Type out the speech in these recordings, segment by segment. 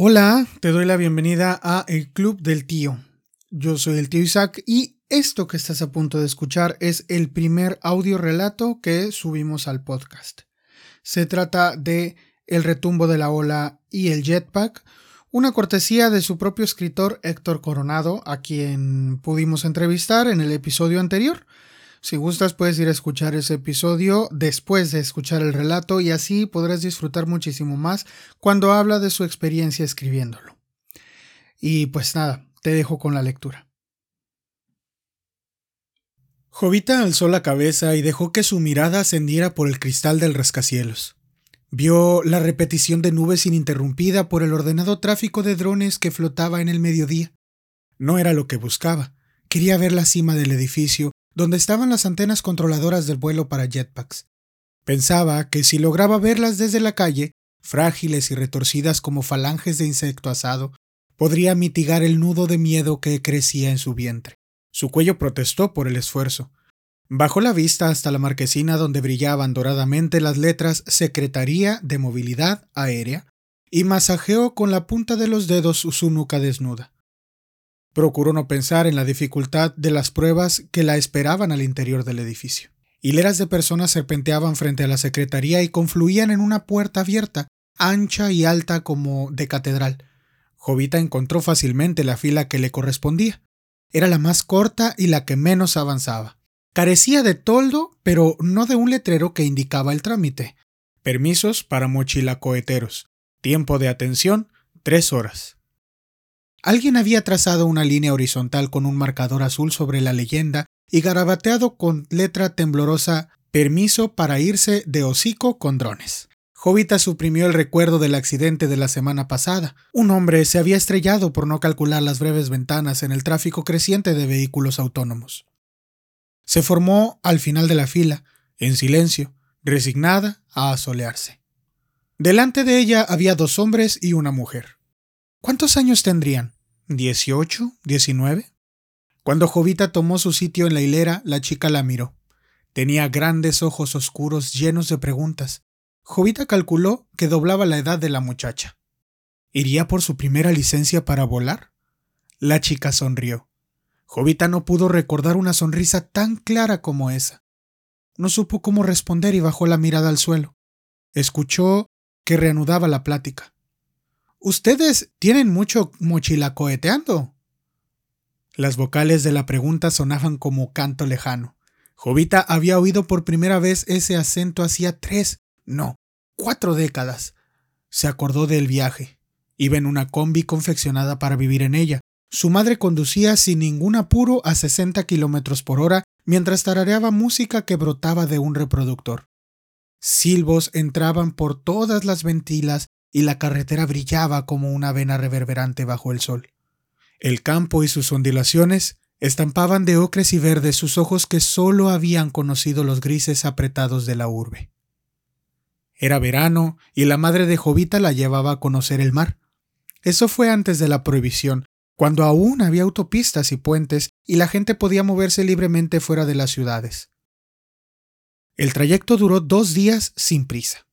Hola, te doy la bienvenida a El Club del Tío. Yo soy el tío Isaac y esto que estás a punto de escuchar es el primer audio relato que subimos al podcast. Se trata de El retumbo de la ola y el jetpack, una cortesía de su propio escritor Héctor Coronado, a quien pudimos entrevistar en el episodio anterior. Si gustas puedes ir a escuchar ese episodio después de escuchar el relato y así podrás disfrutar muchísimo más cuando habla de su experiencia escribiéndolo. Y pues nada, te dejo con la lectura. Jovita alzó la cabeza y dejó que su mirada ascendiera por el cristal del rascacielos. Vio la repetición de nubes ininterrumpida por el ordenado tráfico de drones que flotaba en el mediodía. No era lo que buscaba. Quería ver la cima del edificio donde estaban las antenas controladoras del vuelo para jetpacks. Pensaba que si lograba verlas desde la calle, frágiles y retorcidas como falanges de insecto asado, podría mitigar el nudo de miedo que crecía en su vientre. Su cuello protestó por el esfuerzo. Bajó la vista hasta la marquesina donde brillaban doradamente las letras Secretaría de Movilidad Aérea y masajeó con la punta de los dedos su nuca desnuda. Procuró no pensar en la dificultad de las pruebas que la esperaban al interior del edificio. Hileras de personas serpenteaban frente a la secretaría y confluían en una puerta abierta, ancha y alta como de catedral. Jovita encontró fácilmente la fila que le correspondía. Era la más corta y la que menos avanzaba. Carecía de toldo, pero no de un letrero que indicaba el trámite. Permisos para mochilacoheteros. Tiempo de atención, tres horas. Alguien había trazado una línea horizontal con un marcador azul sobre la leyenda y garabateado con letra temblorosa Permiso para irse de hocico con drones. Jovita suprimió el recuerdo del accidente de la semana pasada. Un hombre se había estrellado por no calcular las breves ventanas en el tráfico creciente de vehículos autónomos. Se formó al final de la fila, en silencio, resignada a asolearse. Delante de ella había dos hombres y una mujer. ¿Cuántos años tendrían? ¿Dieciocho? ¿Diecinueve? Cuando Jovita tomó su sitio en la hilera, la chica la miró. Tenía grandes ojos oscuros llenos de preguntas. Jovita calculó que doblaba la edad de la muchacha. ¿Iría por su primera licencia para volar? La chica sonrió. Jovita no pudo recordar una sonrisa tan clara como esa. No supo cómo responder y bajó la mirada al suelo. Escuchó que reanudaba la plática. ¿Ustedes tienen mucho mochilacoeteando? Las vocales de la pregunta sonaban como canto lejano. Jovita había oído por primera vez ese acento hacía tres, no, cuatro décadas. Se acordó del viaje. Iba en una combi confeccionada para vivir en ella. Su madre conducía sin ningún apuro a 60 kilómetros por hora mientras tarareaba música que brotaba de un reproductor. Silbos entraban por todas las ventilas y la carretera brillaba como una vena reverberante bajo el sol. El campo y sus ondulaciones estampaban de ocres y verdes sus ojos que sólo habían conocido los grises apretados de la urbe. Era verano y la madre de Jovita la llevaba a conocer el mar. Eso fue antes de la prohibición, cuando aún había autopistas y puentes y la gente podía moverse libremente fuera de las ciudades. El trayecto duró dos días sin prisa.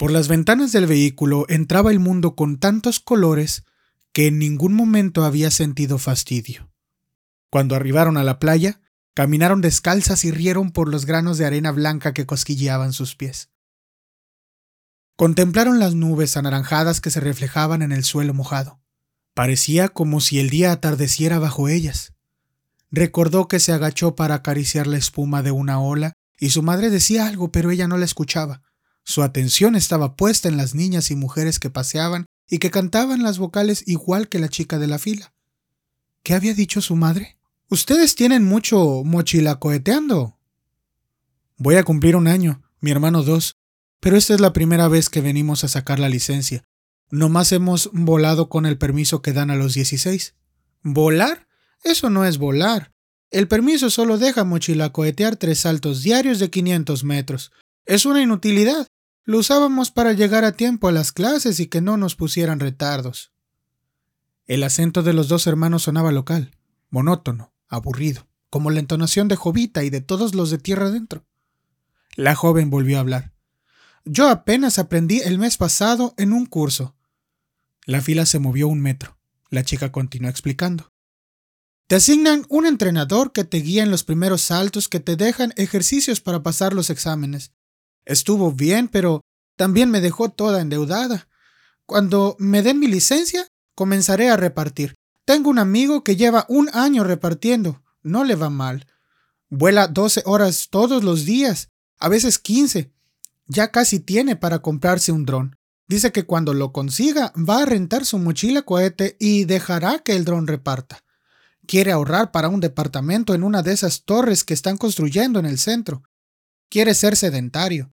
Por las ventanas del vehículo entraba el mundo con tantos colores que en ningún momento había sentido fastidio. Cuando arribaron a la playa, caminaron descalzas y rieron por los granos de arena blanca que cosquilleaban sus pies. Contemplaron las nubes anaranjadas que se reflejaban en el suelo mojado. Parecía como si el día atardeciera bajo ellas. Recordó que se agachó para acariciar la espuma de una ola y su madre decía algo, pero ella no la escuchaba. Su atención estaba puesta en las niñas y mujeres que paseaban y que cantaban las vocales igual que la chica de la fila. ¿Qué había dicho su madre? Ustedes tienen mucho mochila coheteando. Voy a cumplir un año, mi hermano dos, pero esta es la primera vez que venimos a sacar la licencia. Nomás hemos volado con el permiso que dan a los 16. ¿Volar? Eso no es volar. El permiso solo deja mochilacoetear tres saltos diarios de 500 metros. Es una inutilidad. Lo usábamos para llegar a tiempo a las clases y que no nos pusieran retardos. El acento de los dos hermanos sonaba local, monótono, aburrido, como la entonación de Jovita y de todos los de tierra adentro. La joven volvió a hablar. Yo apenas aprendí el mes pasado en un curso. La fila se movió un metro. La chica continuó explicando. Te asignan un entrenador que te guía en los primeros saltos, que te dejan ejercicios para pasar los exámenes. Estuvo bien, pero también me dejó toda endeudada. Cuando me den mi licencia, comenzaré a repartir. Tengo un amigo que lleva un año repartiendo. No le va mal. Vuela 12 horas todos los días, a veces 15. Ya casi tiene para comprarse un dron. Dice que cuando lo consiga va a rentar su mochila cohete y dejará que el dron reparta. Quiere ahorrar para un departamento en una de esas torres que están construyendo en el centro. Quiere ser sedentario.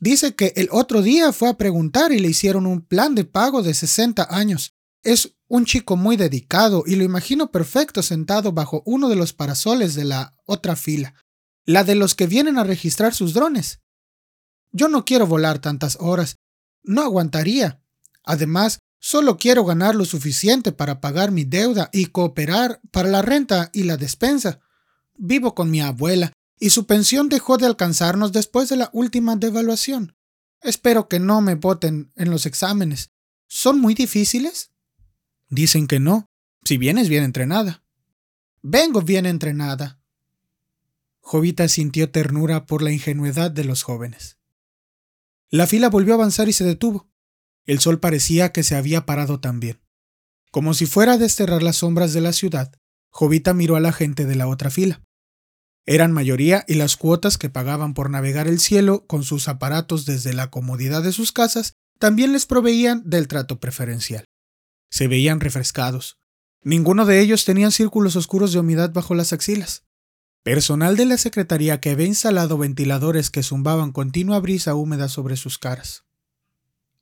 Dice que el otro día fue a preguntar y le hicieron un plan de pago de 60 años. Es un chico muy dedicado y lo imagino perfecto sentado bajo uno de los parasoles de la otra fila, la de los que vienen a registrar sus drones. Yo no quiero volar tantas horas. No aguantaría. Además, Solo quiero ganar lo suficiente para pagar mi deuda y cooperar para la renta y la despensa. Vivo con mi abuela y su pensión dejó de alcanzarnos después de la última devaluación. Espero que no me voten en los exámenes. ¿Son muy difíciles? Dicen que no, si vienes bien entrenada. Vengo bien entrenada. Jovita sintió ternura por la ingenuidad de los jóvenes. La fila volvió a avanzar y se detuvo. El sol parecía que se había parado también. Como si fuera a desterrar las sombras de la ciudad, Jovita miró a la gente de la otra fila. Eran mayoría y las cuotas que pagaban por navegar el cielo con sus aparatos desde la comodidad de sus casas también les proveían del trato preferencial. Se veían refrescados. Ninguno de ellos tenía círculos oscuros de humedad bajo las axilas. Personal de la secretaría que había instalado ventiladores que zumbaban continua brisa húmeda sobre sus caras.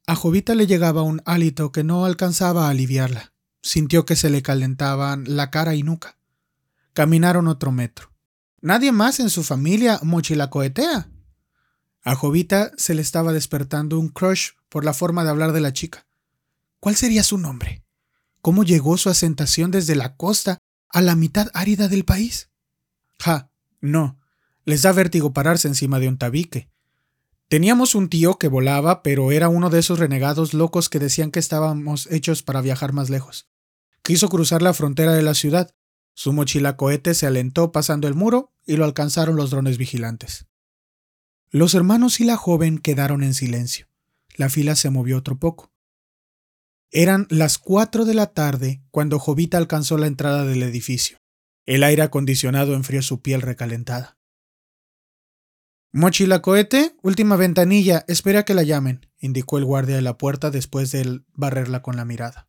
A Jovita le llegaba un hálito que no alcanzaba a aliviarla. Sintió que se le calentaban la cara y nuca. Caminaron otro metro. Nadie más en su familia mochilacoetea. A Jovita se le estaba despertando un crush por la forma de hablar de la chica. ¿Cuál sería su nombre? ¿Cómo llegó su asentación desde la costa a la mitad árida del país? Ja, no. Les da vértigo pararse encima de un tabique. Teníamos un tío que volaba, pero era uno de esos renegados locos que decían que estábamos hechos para viajar más lejos. Quiso cruzar la frontera de la ciudad. Su mochila cohete se alentó pasando el muro y lo alcanzaron los drones vigilantes. Los hermanos y la joven quedaron en silencio. La fila se movió otro poco. Eran las cuatro de la tarde cuando Jovita alcanzó la entrada del edificio. El aire acondicionado enfrió su piel recalentada. Mochila cohete, última ventanilla, espera que la llamen, indicó el guardia de la puerta después de barrerla con la mirada.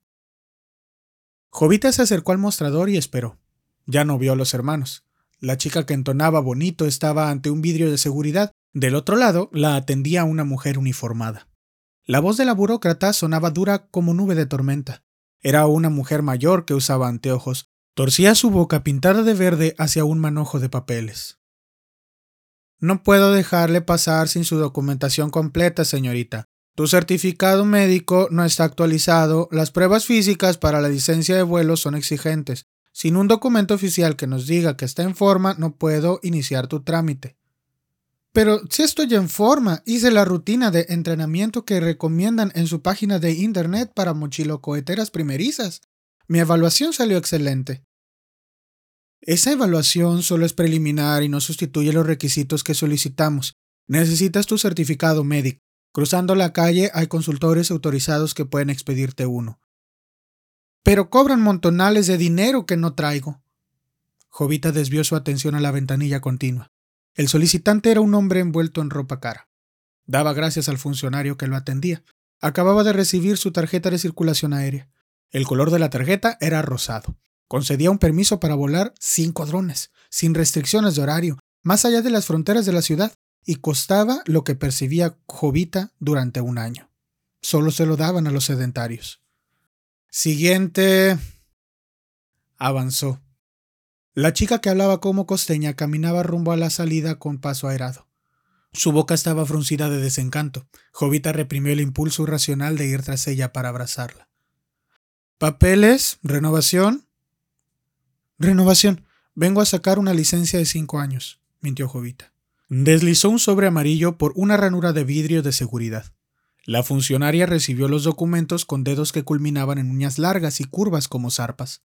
Jovita se acercó al mostrador y esperó. Ya no vio a los hermanos. La chica que entonaba bonito estaba ante un vidrio de seguridad. Del otro lado la atendía una mujer uniformada. La voz de la burócrata sonaba dura como nube de tormenta. Era una mujer mayor que usaba anteojos. Torcía su boca pintada de verde hacia un manojo de papeles. No puedo dejarle pasar sin su documentación completa, señorita. Tu certificado médico no está actualizado, las pruebas físicas para la licencia de vuelo son exigentes. Sin un documento oficial que nos diga que está en forma, no puedo iniciar tu trámite. Pero si estoy en forma, hice la rutina de entrenamiento que recomiendan en su página de internet para mochilocoheteras primerizas. Mi evaluación salió excelente. Esa evaluación solo es preliminar y no sustituye los requisitos que solicitamos. Necesitas tu certificado médico. Cruzando la calle hay consultores autorizados que pueden expedirte uno. Pero cobran montonales de dinero que no traigo. Jovita desvió su atención a la ventanilla continua. El solicitante era un hombre envuelto en ropa cara. Daba gracias al funcionario que lo atendía. Acababa de recibir su tarjeta de circulación aérea. El color de la tarjeta era rosado. Concedía un permiso para volar cinco drones, sin restricciones de horario, más allá de las fronteras de la ciudad, y costaba lo que percibía Jovita durante un año. Solo se lo daban a los sedentarios. Siguiente. Avanzó. La chica que hablaba como costeña caminaba rumbo a la salida con paso airado. Su boca estaba fruncida de desencanto. Jovita reprimió el impulso irracional de ir tras ella para abrazarla. ¿Papeles? ¿Renovación? Renovación. Vengo a sacar una licencia de cinco años, mintió Jovita. Deslizó un sobre amarillo por una ranura de vidrio de seguridad. La funcionaria recibió los documentos con dedos que culminaban en uñas largas y curvas como zarpas.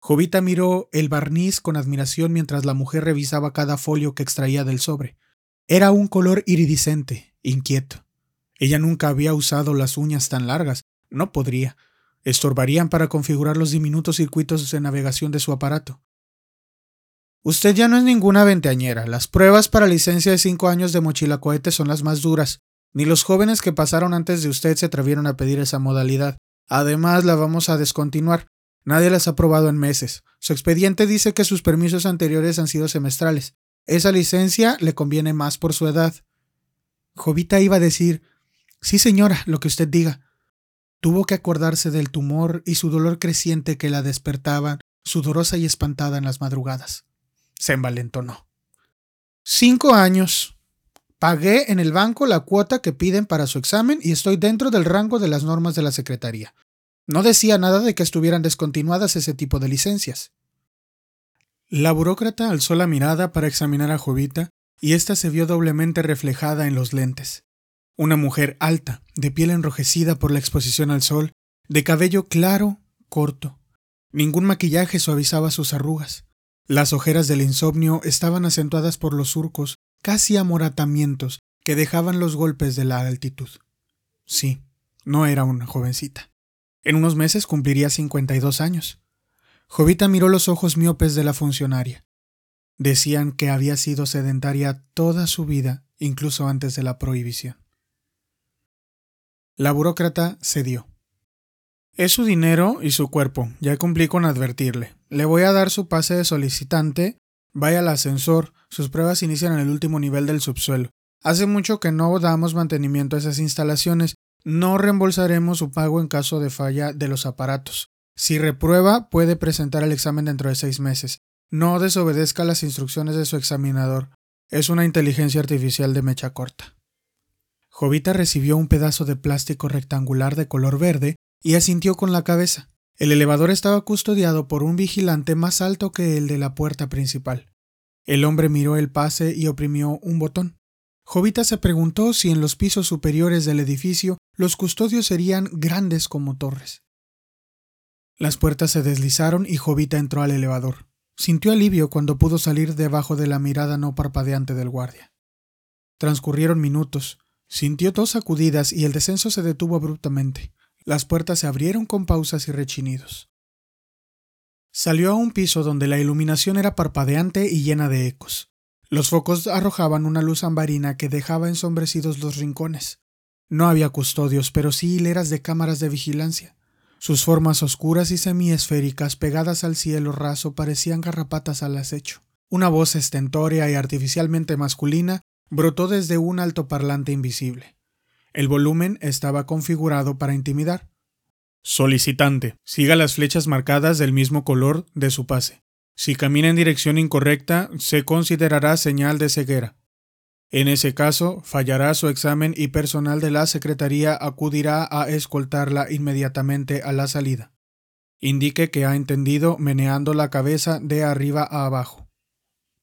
Jovita miró el barniz con admiración mientras la mujer revisaba cada folio que extraía del sobre. Era un color iridiscente, inquieto. Ella nunca había usado las uñas tan largas. No podría. Estorbarían para configurar los diminutos circuitos de navegación de su aparato. Usted ya no es ninguna veinteañera. Las pruebas para licencia de cinco años de mochila cohete son las más duras. Ni los jóvenes que pasaron antes de usted se atrevieron a pedir esa modalidad. Además, la vamos a descontinuar. Nadie las ha probado en meses. Su expediente dice que sus permisos anteriores han sido semestrales. Esa licencia le conviene más por su edad. Jovita iba a decir Sí, señora, lo que usted diga. Tuvo que acordarse del tumor y su dolor creciente que la despertaban, sudorosa y espantada en las madrugadas. Se envalentonó. Cinco años. Pagué en el banco la cuota que piden para su examen y estoy dentro del rango de las normas de la Secretaría. No decía nada de que estuvieran descontinuadas ese tipo de licencias. La burócrata alzó la mirada para examinar a Jovita y ésta se vio doblemente reflejada en los lentes. Una mujer alta, de piel enrojecida por la exposición al sol, de cabello claro, corto. Ningún maquillaje suavizaba sus arrugas. Las ojeras del insomnio estaban acentuadas por los surcos casi amoratamientos que dejaban los golpes de la altitud. Sí, no era una jovencita. En unos meses cumpliría 52 años. Jovita miró los ojos miopes de la funcionaria. Decían que había sido sedentaria toda su vida, incluso antes de la prohibición. La burócrata cedió. Es su dinero y su cuerpo, ya cumplí con advertirle. Le voy a dar su pase de solicitante Vaya al ascensor, sus pruebas inician en el último nivel del subsuelo. Hace mucho que no damos mantenimiento a esas instalaciones. No reembolsaremos su pago en caso de falla de los aparatos. Si reprueba, puede presentar el examen dentro de seis meses. No desobedezca las instrucciones de su examinador. Es una inteligencia artificial de mecha corta. Jovita recibió un pedazo de plástico rectangular de color verde y asintió con la cabeza. El elevador estaba custodiado por un vigilante más alto que el de la puerta principal. El hombre miró el pase y oprimió un botón. Jovita se preguntó si en los pisos superiores del edificio los custodios serían grandes como torres. Las puertas se deslizaron y Jovita entró al elevador. Sintió alivio cuando pudo salir debajo de la mirada no parpadeante del guardia. Transcurrieron minutos. Sintió dos sacudidas y el descenso se detuvo abruptamente. Las puertas se abrieron con pausas y rechinidos. Salió a un piso donde la iluminación era parpadeante y llena de ecos. Los focos arrojaban una luz ambarina que dejaba ensombrecidos los rincones. No había custodios, pero sí hileras de cámaras de vigilancia. Sus formas oscuras y semiesféricas pegadas al cielo raso parecían garrapatas al acecho. Una voz estentórea y artificialmente masculina brotó desde un altoparlante invisible. El volumen estaba configurado para intimidar. Solicitante. Siga las flechas marcadas del mismo color de su pase. Si camina en dirección incorrecta, se considerará señal de ceguera. En ese caso, fallará su examen y personal de la Secretaría acudirá a escoltarla inmediatamente a la salida. Indique que ha entendido meneando la cabeza de arriba a abajo.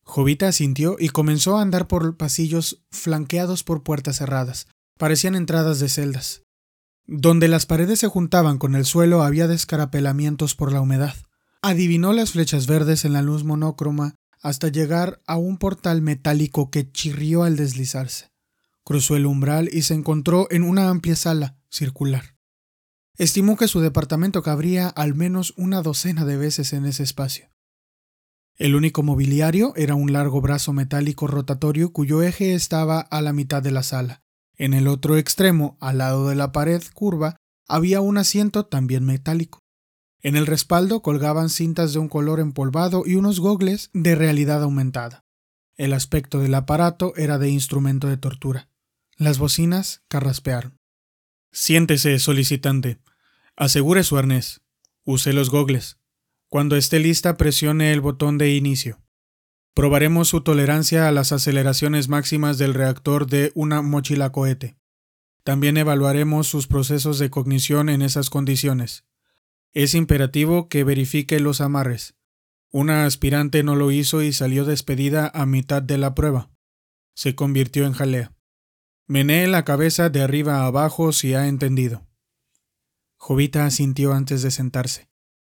Jovita asintió y comenzó a andar por pasillos flanqueados por puertas cerradas, parecían entradas de celdas. Donde las paredes se juntaban con el suelo había descarapelamientos por la humedad. Adivinó las flechas verdes en la luz monócroma hasta llegar a un portal metálico que chirrió al deslizarse. Cruzó el umbral y se encontró en una amplia sala circular. Estimó que su departamento cabría al menos una docena de veces en ese espacio. El único mobiliario era un largo brazo metálico rotatorio cuyo eje estaba a la mitad de la sala. En el otro extremo, al lado de la pared curva, había un asiento también metálico. En el respaldo colgaban cintas de un color empolvado y unos gogles de realidad aumentada. El aspecto del aparato era de instrumento de tortura. Las bocinas carraspearon. Siéntese, solicitante. Asegure su arnés. Use los gogles. Cuando esté lista, presione el botón de inicio. Probaremos su tolerancia a las aceleraciones máximas del reactor de una mochila cohete. También evaluaremos sus procesos de cognición en esas condiciones. Es imperativo que verifique los amarres. Una aspirante no lo hizo y salió despedida a mitad de la prueba. Se convirtió en jalea. Mené la cabeza de arriba a abajo si ha entendido. Jovita asintió antes de sentarse.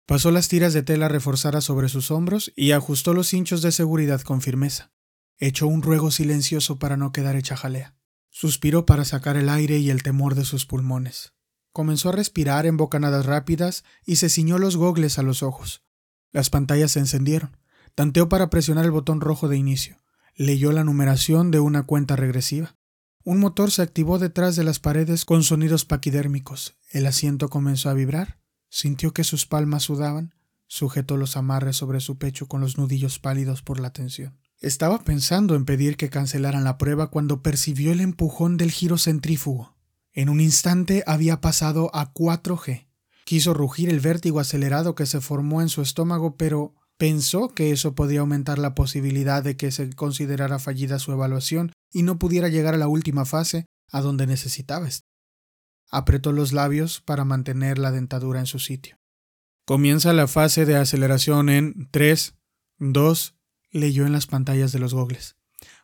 Pasó las tiras de tela reforzadas sobre sus hombros y ajustó los hinchos de seguridad con firmeza. Echó un ruego silencioso para no quedar hecha jalea. Suspiró para sacar el aire y el temor de sus pulmones. Comenzó a respirar en bocanadas rápidas y se ciñó los gogles a los ojos. Las pantallas se encendieron. Tanteó para presionar el botón rojo de inicio. Leyó la numeración de una cuenta regresiva. Un motor se activó detrás de las paredes con sonidos paquidérmicos. El asiento comenzó a vibrar. Sintió que sus palmas sudaban. Sujetó los amarres sobre su pecho con los nudillos pálidos por la tensión. Estaba pensando en pedir que cancelaran la prueba cuando percibió el empujón del giro centrífugo. En un instante había pasado a 4G. Quiso rugir el vértigo acelerado que se formó en su estómago, pero pensó que eso podía aumentar la posibilidad de que se considerara fallida su evaluación y no pudiera llegar a la última fase a donde necesitaba. Apretó los labios para mantener la dentadura en su sitio. Comienza la fase de aceleración en 3, 2, leyó en las pantallas de los gogles.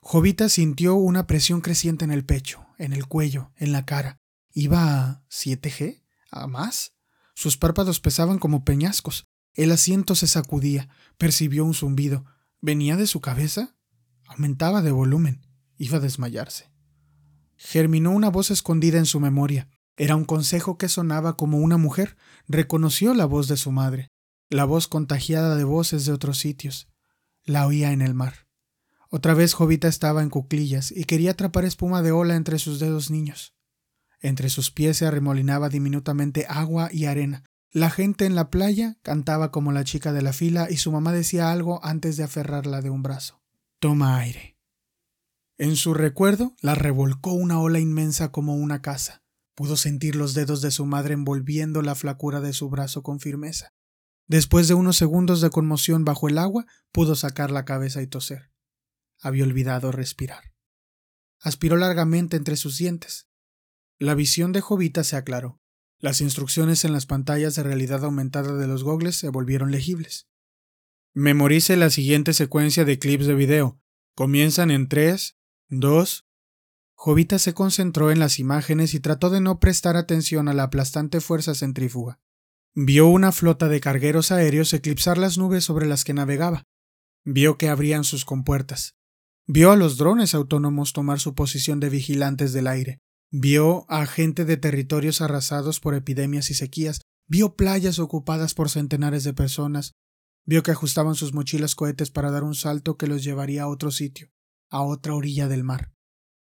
Jovita sintió una presión creciente en el pecho, en el cuello, en la cara. ¿Iba a 7G? ¿A más? Sus párpados pesaban como peñascos. El asiento se sacudía. Percibió un zumbido. ¿Venía de su cabeza? Aumentaba de volumen. Iba a desmayarse. Germinó una voz escondida en su memoria. Era un consejo que sonaba como una mujer. Reconoció la voz de su madre, la voz contagiada de voces de otros sitios. La oía en el mar. Otra vez Jovita estaba en cuclillas y quería atrapar espuma de ola entre sus dedos niños. Entre sus pies se arremolinaba diminutamente agua y arena. La gente en la playa cantaba como la chica de la fila y su mamá decía algo antes de aferrarla de un brazo. Toma aire. En su recuerdo la revolcó una ola inmensa como una casa. Pudo sentir los dedos de su madre envolviendo la flacura de su brazo con firmeza. Después de unos segundos de conmoción bajo el agua, pudo sacar la cabeza y toser. Había olvidado respirar. Aspiró largamente entre sus dientes. La visión de Jovita se aclaró. Las instrucciones en las pantallas de realidad aumentada de los gogles se volvieron legibles. Memorice la siguiente secuencia de clips de video. Comienzan en 3, 2. Jovita se concentró en las imágenes y trató de no prestar atención a la aplastante fuerza centrífuga. Vio una flota de cargueros aéreos eclipsar las nubes sobre las que navegaba. Vio que abrían sus compuertas. Vio a los drones autónomos tomar su posición de vigilantes del aire. Vio a gente de territorios arrasados por epidemias y sequías. Vio playas ocupadas por centenares de personas. Vio que ajustaban sus mochilas cohetes para dar un salto que los llevaría a otro sitio a otra orilla del mar.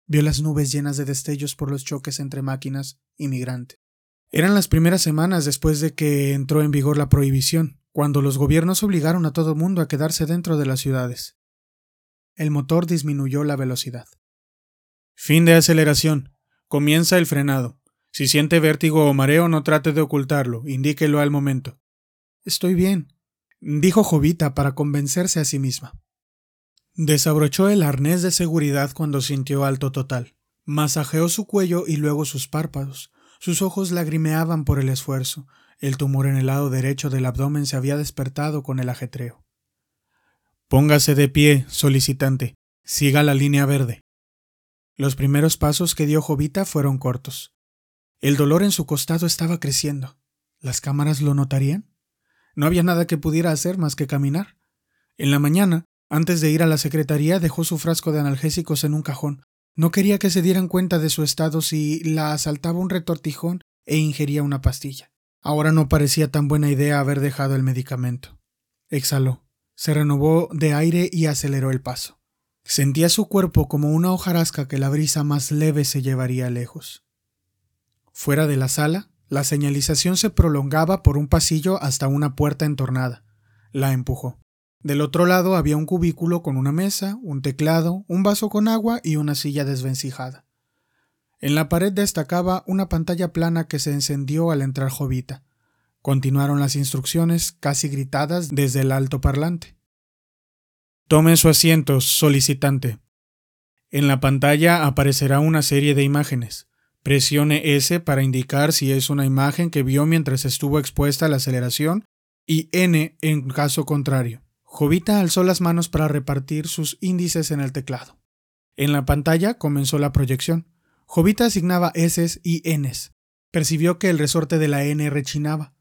Vio las nubes llenas de destellos por los choques entre máquinas y migrantes. Eran las primeras semanas después de que entró en vigor la prohibición, cuando los gobiernos obligaron a todo mundo a quedarse dentro de las ciudades. El motor disminuyó la velocidad. Fin de aceleración. Comienza el frenado. Si siente vértigo o mareo, no trate de ocultarlo, indíquelo al momento. Estoy bien, dijo Jovita para convencerse a sí misma. Desabrochó el arnés de seguridad cuando sintió alto total. Masajeó su cuello y luego sus párpados. Sus ojos lagrimeaban por el esfuerzo. El tumor en el lado derecho del abdomen se había despertado con el ajetreo. Póngase de pie, solicitante. Siga la línea verde. Los primeros pasos que dio Jovita fueron cortos. El dolor en su costado estaba creciendo. ¿Las cámaras lo notarían? No había nada que pudiera hacer más que caminar. En la mañana, antes de ir a la secretaría dejó su frasco de analgésicos en un cajón. No quería que se dieran cuenta de su estado si la asaltaba un retortijón e ingería una pastilla. Ahora no parecía tan buena idea haber dejado el medicamento. Exhaló, se renovó de aire y aceleró el paso. Sentía su cuerpo como una hojarasca que la brisa más leve se llevaría lejos. Fuera de la sala, la señalización se prolongaba por un pasillo hasta una puerta entornada. La empujó. Del otro lado había un cubículo con una mesa, un teclado, un vaso con agua y una silla desvencijada. En la pared destacaba una pantalla plana que se encendió al entrar Jovita. Continuaron las instrucciones casi gritadas desde el alto parlante. Tome su asiento, solicitante. En la pantalla aparecerá una serie de imágenes. Presione S para indicar si es una imagen que vio mientras estuvo expuesta a la aceleración y N en caso contrario. Jovita alzó las manos para repartir sus índices en el teclado. En la pantalla comenzó la proyección. Jovita asignaba S y Ns. Percibió que el resorte de la N rechinaba.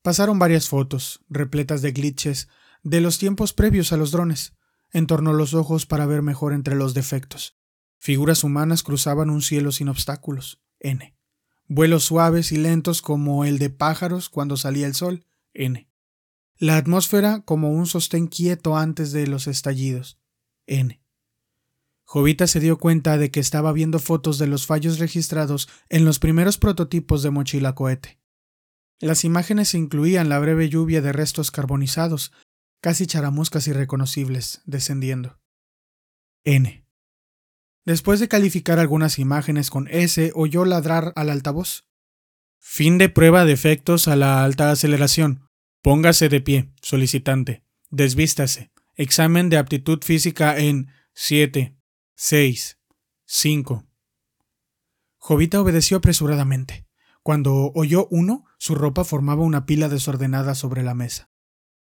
Pasaron varias fotos, repletas de glitches, de los tiempos previos a los drones. Entornó los ojos para ver mejor entre los defectos. Figuras humanas cruzaban un cielo sin obstáculos. N. Vuelos suaves y lentos como el de pájaros cuando salía el sol. N. La atmósfera como un sostén quieto antes de los estallidos. N. Jovita se dio cuenta de que estaba viendo fotos de los fallos registrados en los primeros prototipos de mochila cohete. Las imágenes incluían la breve lluvia de restos carbonizados, casi charamuscas irreconocibles, descendiendo. N. Después de calificar algunas imágenes con S, oyó ladrar al altavoz. Fin de prueba de efectos a la alta aceleración. Póngase de pie, solicitante. Desvístase. Examen de aptitud física en 7, 6, 5. Jovita obedeció apresuradamente. Cuando oyó uno, su ropa formaba una pila desordenada sobre la mesa.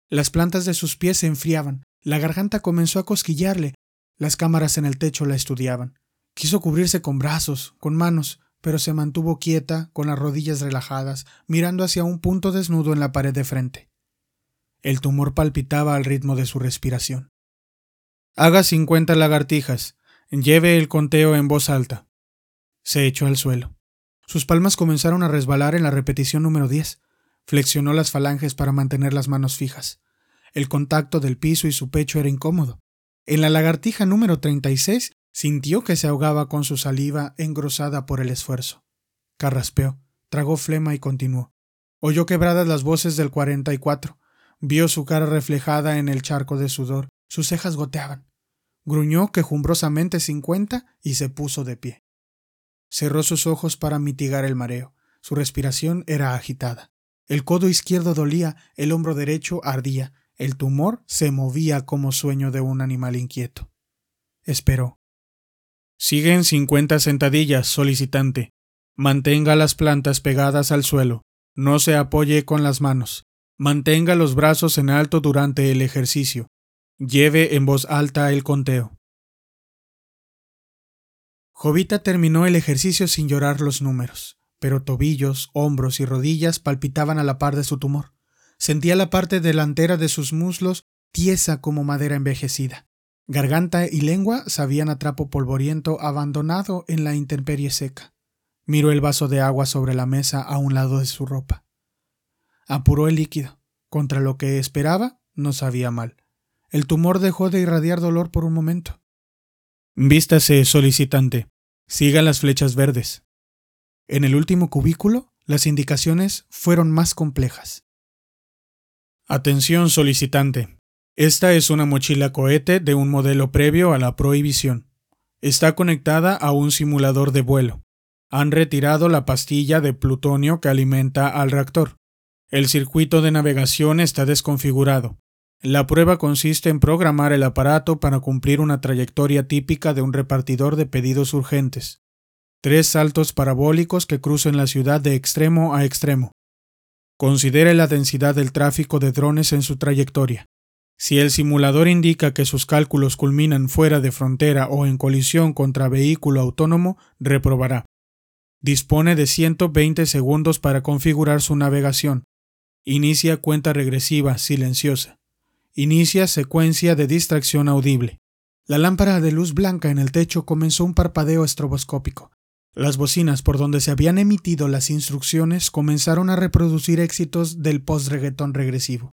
Las plantas de sus pies se enfriaban, la garganta comenzó a cosquillarle, las cámaras en el techo la estudiaban. Quiso cubrirse con brazos, con manos, pero se mantuvo quieta, con las rodillas relajadas, mirando hacia un punto desnudo en la pared de frente. El tumor palpitaba al ritmo de su respiración. Haga cincuenta lagartijas. Lleve el conteo en voz alta. Se echó al suelo. Sus palmas comenzaron a resbalar en la repetición número diez. Flexionó las falanges para mantener las manos fijas. El contacto del piso y su pecho era incómodo. En la lagartija número 36 sintió que se ahogaba con su saliva engrosada por el esfuerzo. Carraspeó, tragó flema y continuó. Oyó quebradas las voces del 44. Vio su cara reflejada en el charco de sudor. Sus cejas goteaban. Gruñó quejumbrosamente cincuenta y se puso de pie. Cerró sus ojos para mitigar el mareo. Su respiración era agitada. El codo izquierdo dolía, el hombro derecho ardía, el tumor se movía como sueño de un animal inquieto. Esperó. Siguen cincuenta sentadillas, solicitante. Mantenga las plantas pegadas al suelo. No se apoye con las manos. Mantenga los brazos en alto durante el ejercicio. Lleve en voz alta el conteo. Jovita terminó el ejercicio sin llorar los números, pero tobillos, hombros y rodillas palpitaban a la par de su tumor. Sentía la parte delantera de sus muslos tiesa como madera envejecida. Garganta y lengua sabían a trapo polvoriento abandonado en la intemperie seca. Miró el vaso de agua sobre la mesa a un lado de su ropa. Apuró el líquido. Contra lo que esperaba, no sabía mal. El tumor dejó de irradiar dolor por un momento. Vístase, solicitante. Siga las flechas verdes. En el último cubículo, las indicaciones fueron más complejas. Atención solicitante. Esta es una mochila cohete de un modelo previo a la prohibición. Está conectada a un simulador de vuelo. Han retirado la pastilla de plutonio que alimenta al reactor. El circuito de navegación está desconfigurado. La prueba consiste en programar el aparato para cumplir una trayectoria típica de un repartidor de pedidos urgentes. Tres saltos parabólicos que crucen la ciudad de extremo a extremo. Considere la densidad del tráfico de drones en su trayectoria. Si el simulador indica que sus cálculos culminan fuera de frontera o en colisión contra vehículo autónomo, reprobará. Dispone de 120 segundos para configurar su navegación. Inicia cuenta regresiva silenciosa. Inicia secuencia de distracción audible. La lámpara de luz blanca en el techo comenzó un parpadeo estroboscópico. Las bocinas por donde se habían emitido las instrucciones comenzaron a reproducir éxitos del post-reggaetón regresivo.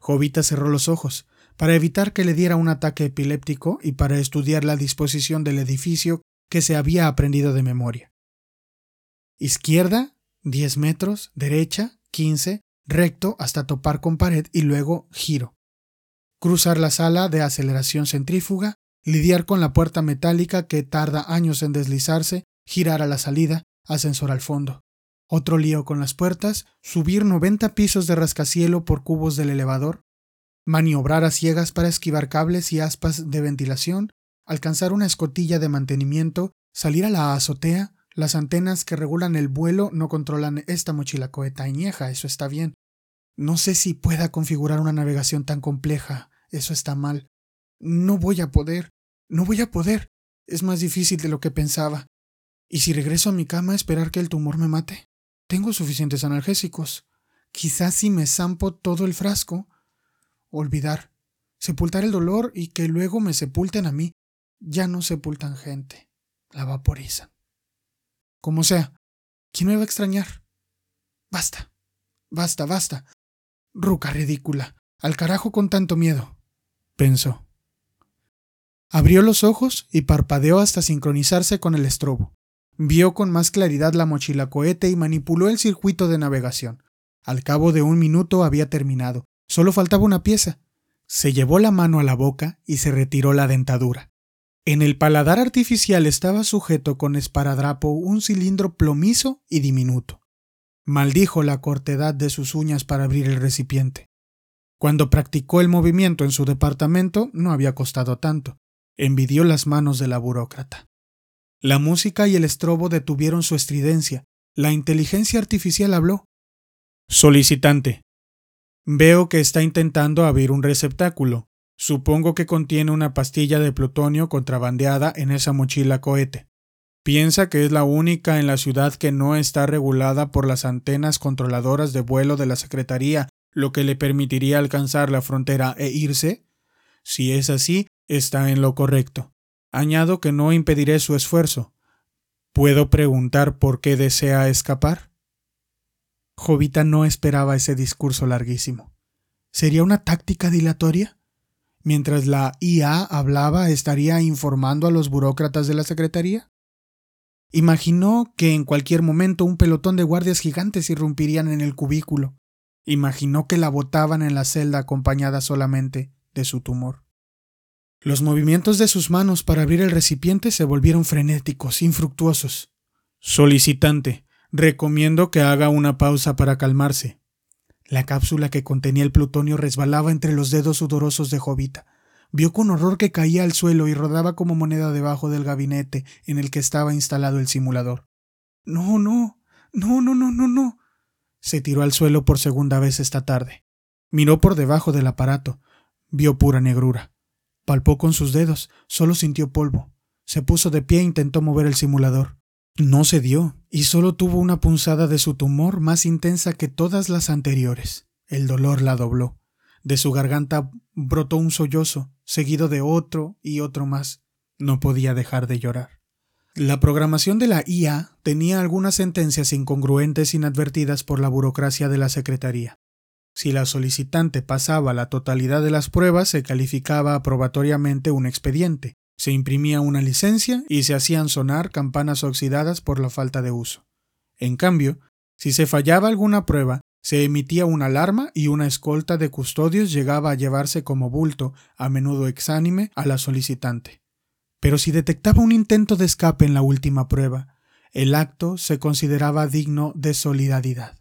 Jovita cerró los ojos, para evitar que le diera un ataque epiléptico y para estudiar la disposición del edificio que se había aprendido de memoria. Izquierda, 10 metros, derecha, 15, recto hasta topar con pared y luego giro. Cruzar la sala de aceleración centrífuga, lidiar con la puerta metálica que tarda años en deslizarse girar a la salida, ascensor al fondo. Otro lío con las puertas, subir 90 pisos de rascacielo por cubos del elevador, maniobrar a ciegas para esquivar cables y aspas de ventilación, alcanzar una escotilla de mantenimiento, salir a la azotea, las antenas que regulan el vuelo no controlan esta mochila coetañeja, eso está bien. No sé si pueda configurar una navegación tan compleja, eso está mal. No voy a poder, no voy a poder. Es más difícil de lo que pensaba. ¿Y si regreso a mi cama a esperar que el tumor me mate? Tengo suficientes analgésicos. Quizás si me zampo todo el frasco, olvidar, sepultar el dolor y que luego me sepulten a mí. Ya no sepultan gente, la vaporizan. Como sea, ¿quién me va a extrañar? Basta, basta, basta. Ruca ridícula, al carajo con tanto miedo, pensó. Abrió los ojos y parpadeó hasta sincronizarse con el estrobo. Vio con más claridad la mochila cohete y manipuló el circuito de navegación. Al cabo de un minuto había terminado. Solo faltaba una pieza. Se llevó la mano a la boca y se retiró la dentadura. En el paladar artificial estaba sujeto con esparadrapo un cilindro plomizo y diminuto. Maldijo la cortedad de sus uñas para abrir el recipiente. Cuando practicó el movimiento en su departamento no había costado tanto. Envidió las manos de la burócrata. La música y el estrobo detuvieron su estridencia. La inteligencia artificial habló. Solicitante. Veo que está intentando abrir un receptáculo. Supongo que contiene una pastilla de plutonio contrabandeada en esa mochila cohete. Piensa que es la única en la ciudad que no está regulada por las antenas controladoras de vuelo de la Secretaría, lo que le permitiría alcanzar la frontera e irse. Si es así, está en lo correcto. Añado que no impediré su esfuerzo. ¿Puedo preguntar por qué desea escapar? Jovita no esperaba ese discurso larguísimo. ¿Sería una táctica dilatoria? Mientras la IA hablaba, ¿estaría informando a los burócratas de la Secretaría? Imaginó que en cualquier momento un pelotón de guardias gigantes irrumpirían en el cubículo. Imaginó que la botaban en la celda acompañada solamente de su tumor. Los movimientos de sus manos para abrir el recipiente se volvieron frenéticos, infructuosos. Solicitante, Recomiendo que haga una pausa para calmarse. La cápsula que contenía el plutonio resbalaba entre los dedos sudorosos de Jovita. Vio con horror que caía al suelo y rodaba como moneda debajo del gabinete en el que estaba instalado el simulador. No, no, no, no, no, no, no. Se tiró al suelo por segunda vez esta tarde. Miró por debajo del aparato. Vio pura negrura. Palpó con sus dedos. Solo sintió polvo. Se puso de pie e intentó mover el simulador. No se dio, y solo tuvo una punzada de su tumor más intensa que todas las anteriores. El dolor la dobló. De su garganta brotó un sollozo, seguido de otro y otro más. No podía dejar de llorar. La programación de la IA tenía algunas sentencias incongruentes inadvertidas por la burocracia de la Secretaría. Si la solicitante pasaba la totalidad de las pruebas, se calificaba aprobatoriamente un expediente, se imprimía una licencia y se hacían sonar campanas oxidadas por la falta de uso. En cambio, si se fallaba alguna prueba, se emitía una alarma y una escolta de custodios llegaba a llevarse como bulto, a menudo exánime, a la solicitante. Pero si detectaba un intento de escape en la última prueba, el acto se consideraba digno de solidaridad.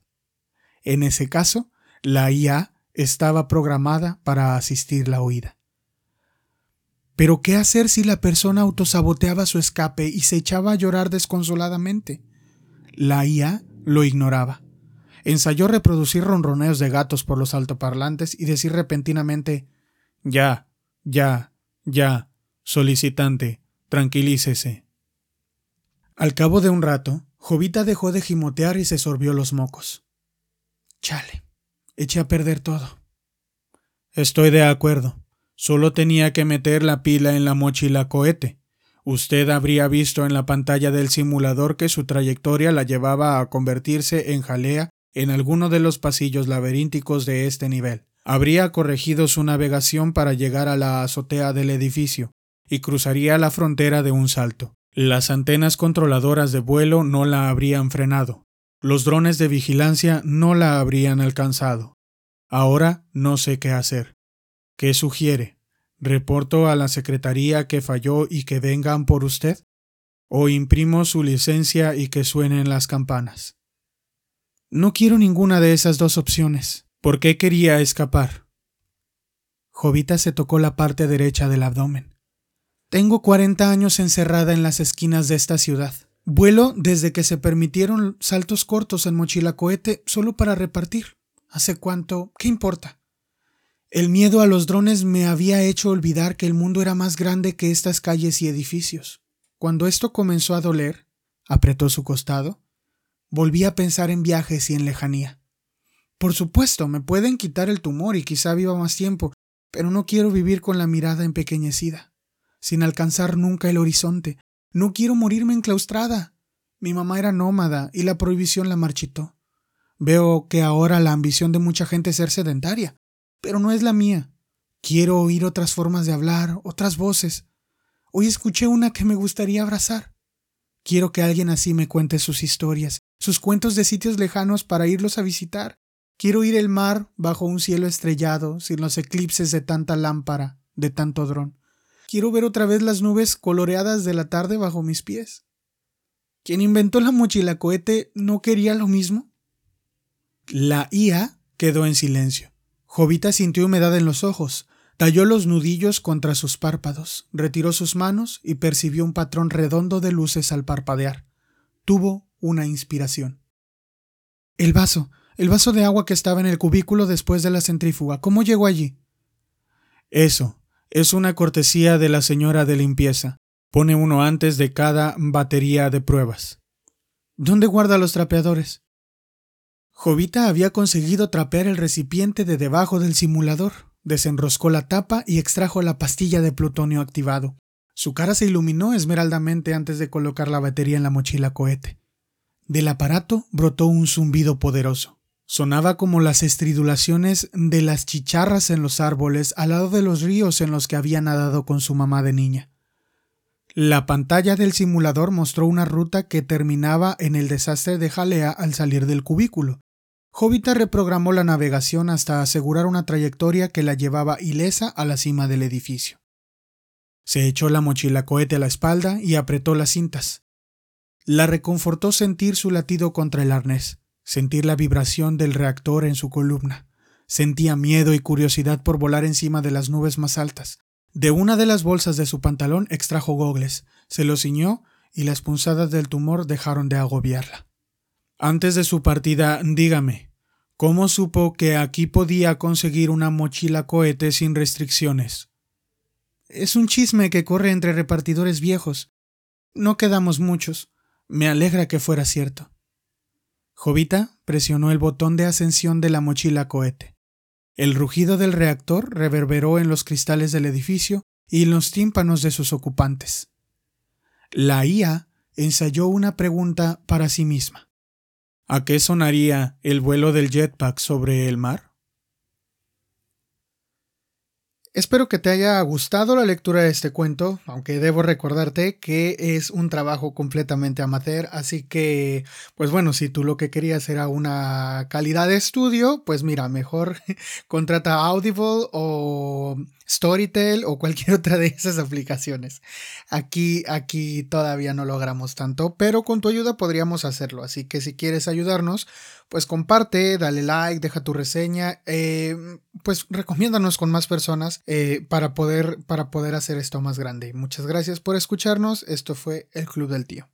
En ese caso, la IA estaba programada para asistir la huida. Pero ¿qué hacer si la persona autosaboteaba su escape y se echaba a llorar desconsoladamente? La IA lo ignoraba. Ensayó reproducir ronroneos de gatos por los altoparlantes y decir repentinamente Ya, ya, ya, solicitante, tranquilícese. Al cabo de un rato, Jovita dejó de gimotear y se sorbió los mocos. Chale, eché a perder todo. Estoy de acuerdo. Solo tenía que meter la pila en la mochila cohete. Usted habría visto en la pantalla del simulador que su trayectoria la llevaba a convertirse en jalea en alguno de los pasillos laberínticos de este nivel. Habría corregido su navegación para llegar a la azotea del edificio y cruzaría la frontera de un salto. Las antenas controladoras de vuelo no la habrían frenado. Los drones de vigilancia no la habrían alcanzado. Ahora no sé qué hacer. ¿Qué sugiere? ¿Reporto a la Secretaría que falló y que vengan por usted? ¿O imprimo su licencia y que suenen las campanas? No quiero ninguna de esas dos opciones. ¿Por qué quería escapar? Jovita se tocó la parte derecha del abdomen. Tengo cuarenta años encerrada en las esquinas de esta ciudad. Vuelo desde que se permitieron saltos cortos en mochila cohete solo para repartir. ¿Hace cuánto? ¿Qué importa? El miedo a los drones me había hecho olvidar que el mundo era más grande que estas calles y edificios. Cuando esto comenzó a doler, Apretó su costado. Volví a pensar en viajes y en lejanía. Por supuesto, me pueden quitar el tumor y quizá viva más tiempo, pero no quiero vivir con la mirada empequeñecida, sin alcanzar nunca el horizonte. No quiero morirme enclaustrada. Mi mamá era nómada y la prohibición la marchitó. Veo que ahora la ambición de mucha gente es ser sedentaria, pero no es la mía. Quiero oír otras formas de hablar, otras voces. Hoy escuché una que me gustaría abrazar. Quiero que alguien así me cuente sus historias, sus cuentos de sitios lejanos para irlos a visitar, Quiero oír el mar bajo un cielo estrellado, sin los eclipses de tanta lámpara, de tanto dron. Quiero ver otra vez las nubes coloreadas de la tarde bajo mis pies. ¿Quién inventó la mochila cohete no quería lo mismo? La IA quedó en silencio. Jovita sintió humedad en los ojos, talló los nudillos contra sus párpados, retiró sus manos y percibió un patrón redondo de luces al parpadear. Tuvo una inspiración. El vaso, el vaso de agua que estaba en el cubículo después de la centrífuga. ¿Cómo llegó allí? Eso. Es una cortesía de la señora de limpieza. Pone uno antes de cada batería de pruebas. ¿Dónde guarda los trapeadores? Jovita había conseguido trapear el recipiente de debajo del simulador, desenroscó la tapa y extrajo la pastilla de plutonio activado. Su cara se iluminó esmeraldamente antes de colocar la batería en la mochila cohete. Del aparato brotó un zumbido poderoso. Sonaba como las estridulaciones de las chicharras en los árboles al lado de los ríos en los que había nadado con su mamá de niña. La pantalla del simulador mostró una ruta que terminaba en el desastre de Jalea al salir del cubículo. Jovita reprogramó la navegación hasta asegurar una trayectoria que la llevaba ilesa a la cima del edificio. Se echó la mochila cohete a la espalda y apretó las cintas. La reconfortó sentir su latido contra el arnés sentir la vibración del reactor en su columna. Sentía miedo y curiosidad por volar encima de las nubes más altas. De una de las bolsas de su pantalón extrajo gogles, se los ciñó y las punzadas del tumor dejaron de agobiarla. Antes de su partida, dígame, ¿cómo supo que aquí podía conseguir una mochila cohete sin restricciones? Es un chisme que corre entre repartidores viejos. No quedamos muchos. Me alegra que fuera cierto. Jovita presionó el botón de ascensión de la mochila cohete. El rugido del reactor reverberó en los cristales del edificio y en los tímpanos de sus ocupantes. La IA ensayó una pregunta para sí misma. ¿A qué sonaría el vuelo del jetpack sobre el mar? Espero que te haya gustado la lectura de este cuento, aunque debo recordarte que es un trabajo completamente amateur, así que, pues bueno, si tú lo que querías era una calidad de estudio, pues mira, mejor contrata Audible o Storytel o cualquier otra de esas aplicaciones. Aquí, aquí todavía no logramos tanto, pero con tu ayuda podríamos hacerlo, así que si quieres ayudarnos, pues comparte, dale like, deja tu reseña, eh, pues recomiéndanos con más personas eh, para, poder, para poder hacer esto más grande. Muchas gracias por escucharnos, esto fue el Club del Tío.